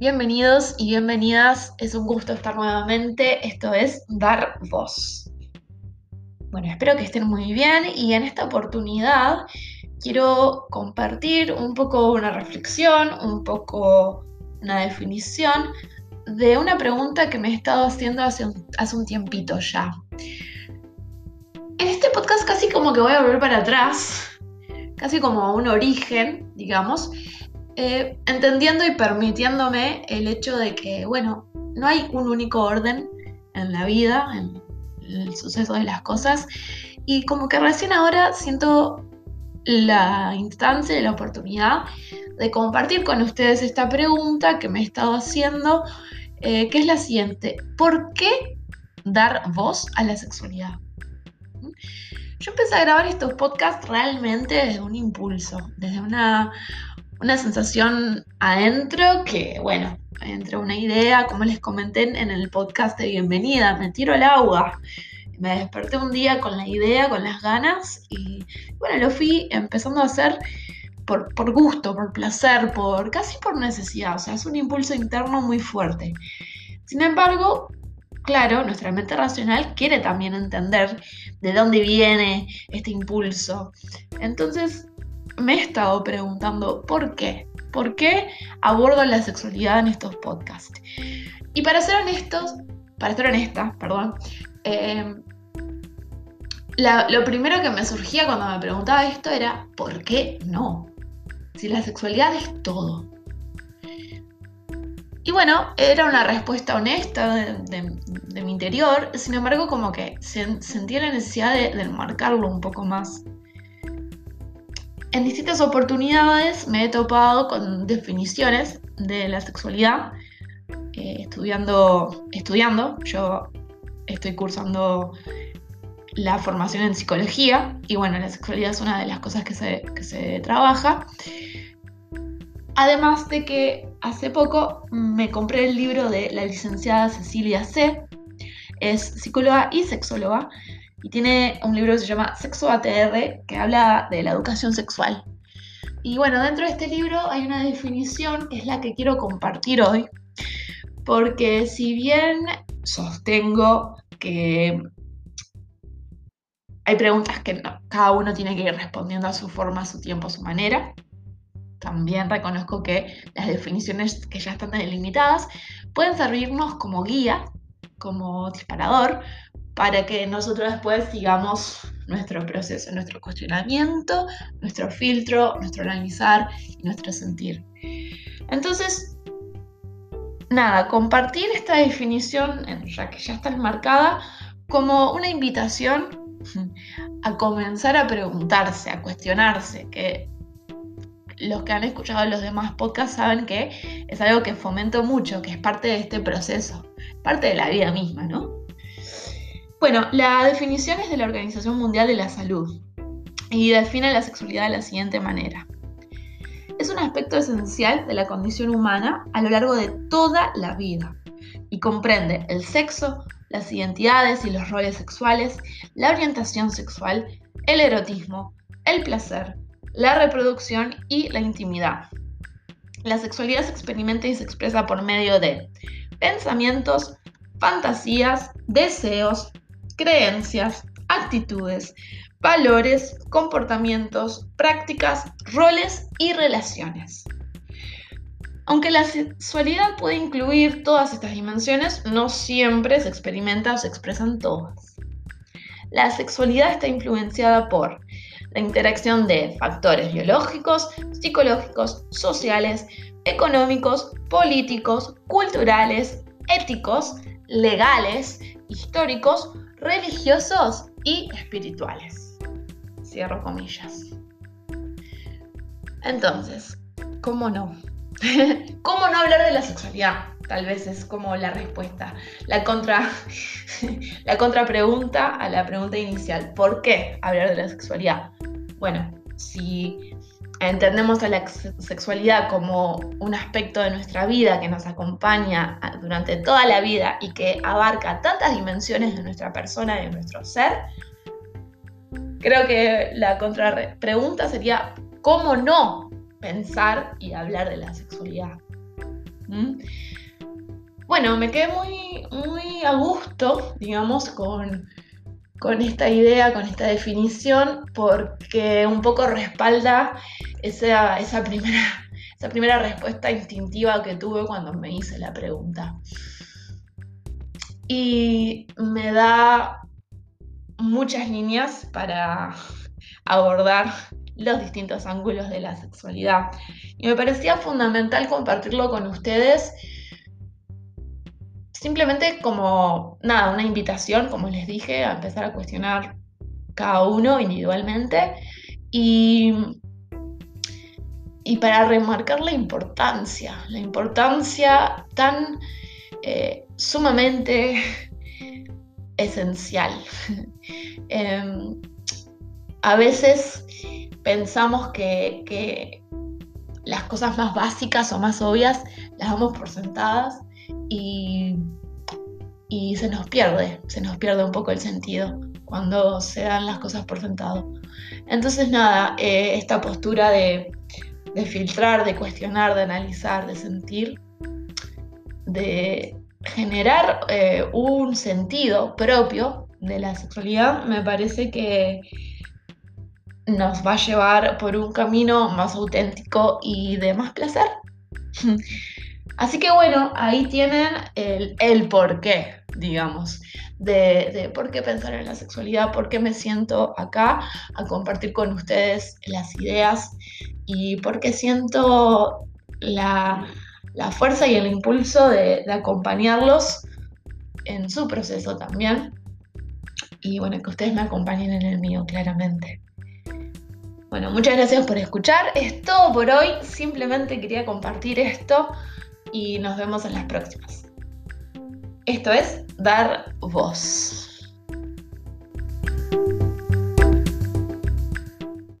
Bienvenidos y bienvenidas, es un gusto estar nuevamente, esto es Dar Voz. Bueno, espero que estén muy bien y en esta oportunidad quiero compartir un poco una reflexión, un poco una definición de una pregunta que me he estado haciendo hace un, hace un tiempito ya. En este podcast casi como que voy a volver para atrás, casi como un origen, digamos, eh, entendiendo y permitiéndome el hecho de que, bueno, no hay un único orden en la vida, en el suceso de las cosas, y como que recién ahora siento la instancia y la oportunidad de compartir con ustedes esta pregunta que me he estado haciendo, eh, que es la siguiente, ¿por qué dar voz a la sexualidad? Yo empecé a grabar estos podcasts realmente desde un impulso, desde una, una sensación adentro que, bueno, entre una idea, como les comenté en el podcast de bienvenida, me tiro al agua. Me desperté un día con la idea, con las ganas y bueno, lo fui empezando a hacer por, por gusto, por placer, por casi por necesidad. O sea, es un impulso interno muy fuerte. Sin embargo, claro, nuestra mente racional quiere también entender de dónde viene este impulso. Entonces, me he estado preguntando por qué. ¿Por qué abordo la sexualidad en estos podcasts? Y para ser honestos, para ser honesta, perdón, eh, lo primero que me surgía cuando me preguntaba esto era, ¿por qué no? Si la sexualidad es todo. Y bueno, era una respuesta honesta de, mi interior, sin embargo como que sentía la necesidad de, de marcarlo un poco más. En distintas oportunidades me he topado con definiciones de la sexualidad, eh, estudiando, estudiando, yo estoy cursando la formación en psicología y bueno, la sexualidad es una de las cosas que se, que se trabaja. Además de que hace poco me compré el libro de la licenciada Cecilia C. Es psicóloga y sexóloga y tiene un libro que se llama Sexo ATR, que habla de la educación sexual. Y bueno, dentro de este libro hay una definición que es la que quiero compartir hoy, porque si bien sostengo que hay preguntas que cada uno tiene que ir respondiendo a su forma, a su tiempo, a su manera, también reconozco que las definiciones que ya están delimitadas pueden servirnos como guía, como disparador, para que nosotros después sigamos nuestro proceso, nuestro cuestionamiento, nuestro filtro, nuestro analizar y nuestro sentir. Entonces, nada, compartir esta definición, ya que ya está enmarcada, como una invitación a comenzar a preguntarse, a cuestionarse, que los que han escuchado los demás podcasts saben que es algo que fomento mucho, que es parte de este proceso, parte de la vida misma, ¿no? Bueno, la definición es de la Organización Mundial de la Salud y define la sexualidad de la siguiente manera. Es un aspecto esencial de la condición humana a lo largo de toda la vida y comprende el sexo, las identidades y los roles sexuales, la orientación sexual, el erotismo, el placer, la reproducción y la intimidad. La sexualidad se experimenta y se expresa por medio de pensamientos, fantasías, deseos, creencias, actitudes, valores, comportamientos, prácticas, roles y relaciones. Aunque la sexualidad puede incluir todas estas dimensiones, no siempre se experimenta o se expresan todas. La sexualidad está influenciada por la interacción de factores biológicos, psicológicos, sociales, económicos, políticos, culturales, éticos, legales, históricos, religiosos y espirituales. Cierro comillas. Entonces, ¿cómo no? ¿Cómo no hablar de la sexualidad? Tal vez es como la respuesta, la contra, la contrapregunta a la pregunta inicial. ¿Por qué hablar de la sexualidad? Bueno, si entendemos a la sexualidad como un aspecto de nuestra vida que nos acompaña durante toda la vida y que abarca tantas dimensiones de nuestra persona y de nuestro ser, creo que la contrapregunta sería, ¿cómo no pensar y hablar de la sexualidad? Bueno, me quedé muy, muy a gusto, digamos, con, con esta idea, con esta definición, porque un poco respalda esa, esa, primera, esa primera respuesta instintiva que tuve cuando me hice la pregunta. Y me da muchas líneas para abordar los distintos ángulos de la sexualidad. Y me parecía fundamental compartirlo con ustedes simplemente como, nada, una invitación, como les dije, a empezar a cuestionar cada uno individualmente y, y para remarcar la importancia, la importancia tan eh, sumamente esencial. Em, a veces pensamos que, las cosas más básicas o más obvias las damos por sentadas y, y, se nos pierde, se nos pierde un poco el sentido cuando se dan las cosas por sentado. Entonces nada, eh, esta postura de, de filtrar, de cuestionar, de analizar, de sentir, de generar eh, un sentido propio de la sexualidad, me parece que nos va a llevar por un camino más auténtico y de más placer. Así que bueno, ahí tienen el, el por qué, digamos, de, por qué pensar en la sexualidad, por qué me siento acá a compartir con ustedes las ideas y por qué siento la, la fuerza y el impulso de, de, acompañarlos en su proceso también. Y bueno, que ustedes me acompañen en el mío, claramente. Bueno, muchas gracias por escuchar. Es todo por hoy. Simplemente quería compartir esto y nos vemos en las próximas. Esto es Dar Voz.